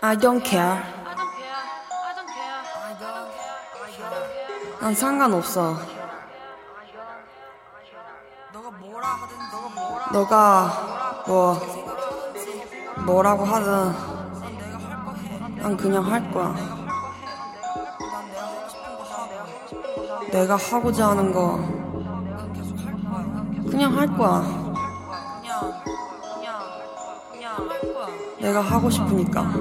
I don't care. 난 상관없어. 너가 뭐 뭐라고 하든 난 그냥 할 거야. 내가 하고자 하는 거 그냥 할 거야. 내가 하고 싶으니까.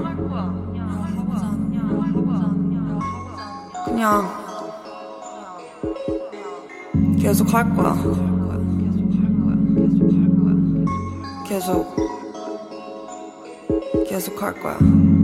그냥 계속 할 거야. 계속 계속 할 거야.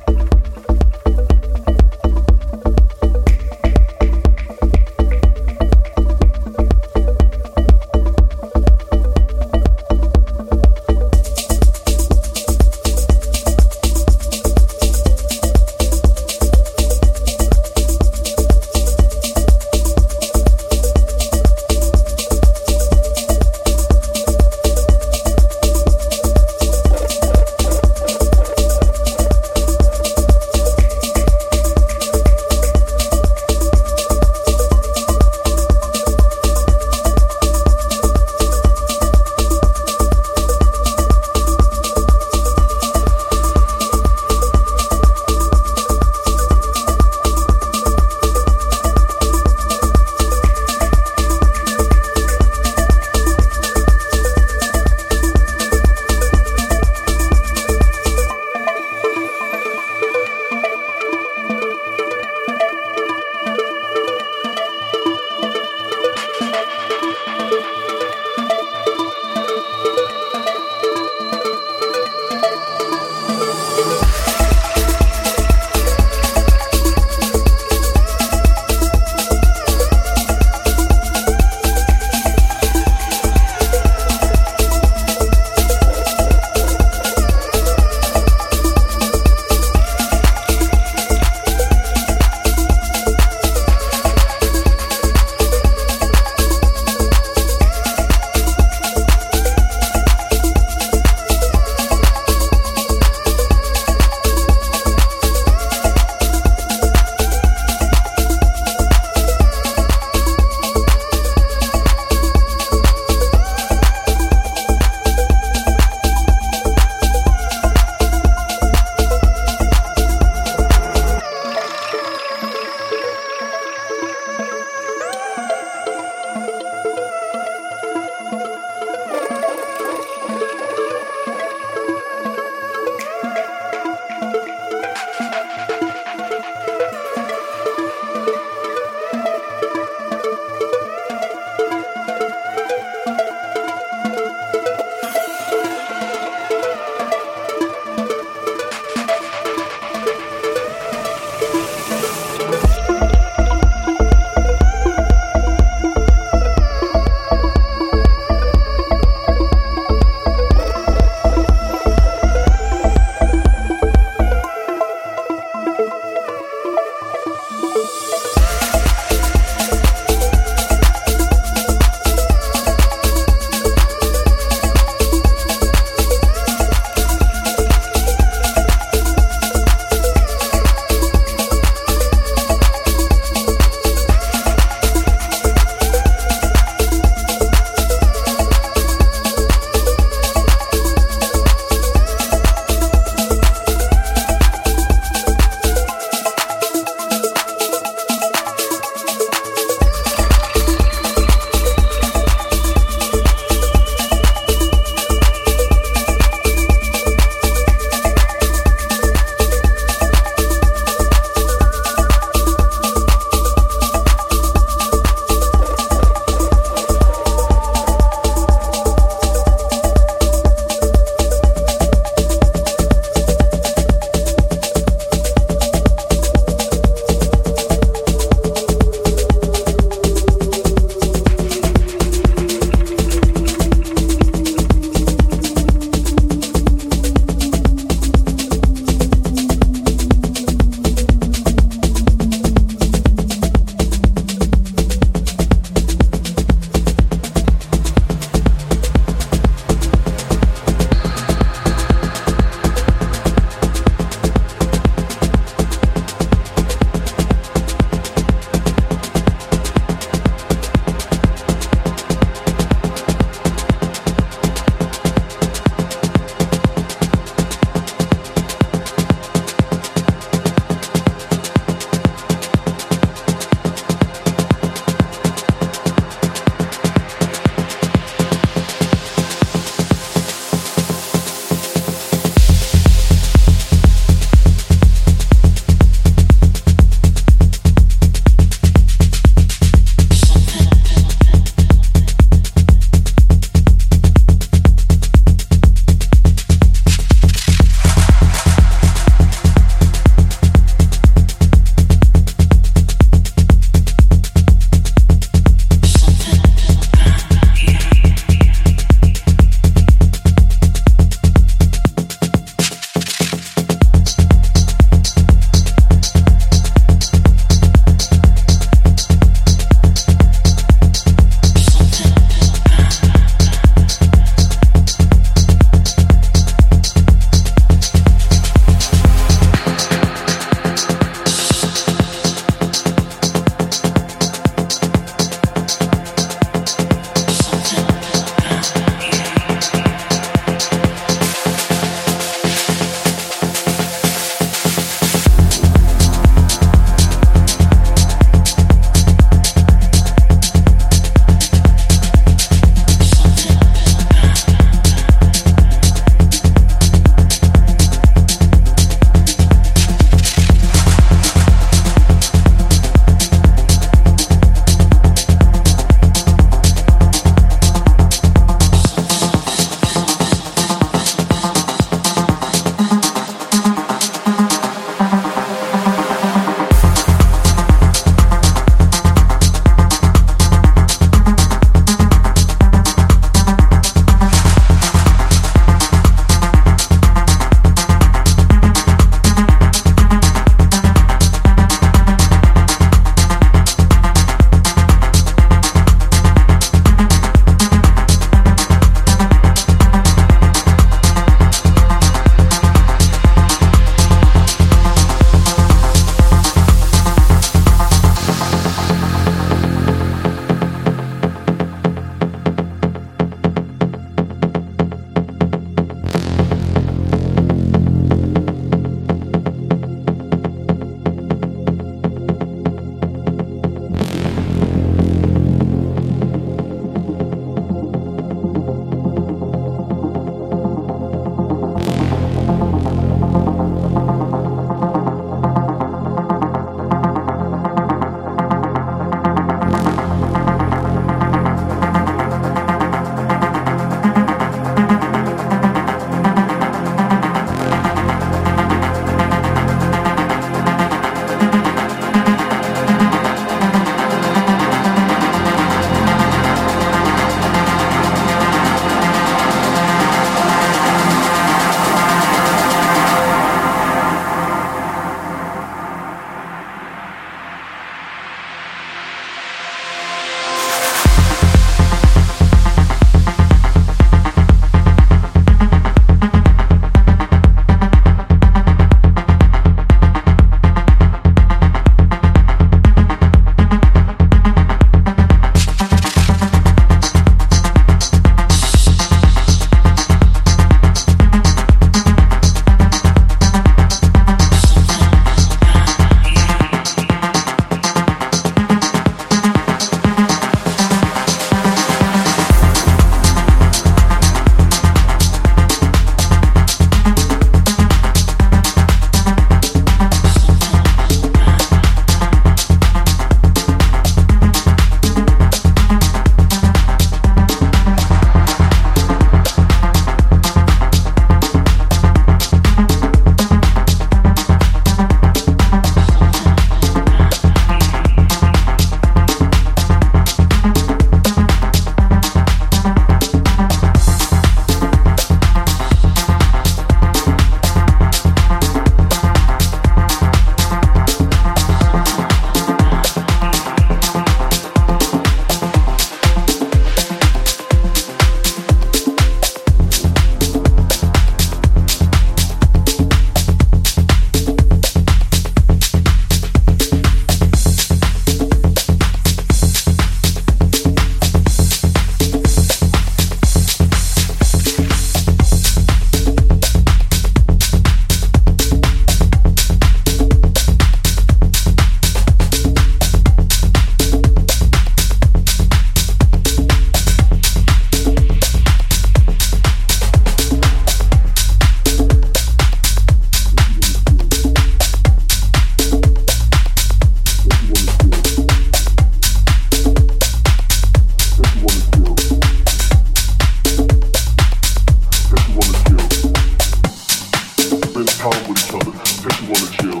with each other, say she wanna chill.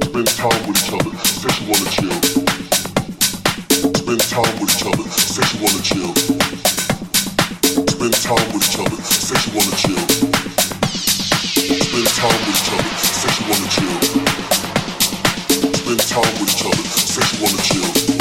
Spend time with each other, say she wanna chill. Spend time with each other, say she wanna chill. Spend time with each other, say she wanna chill. Spend time with each other, say she wanna chill. Spend time with each other, say she wanna chill.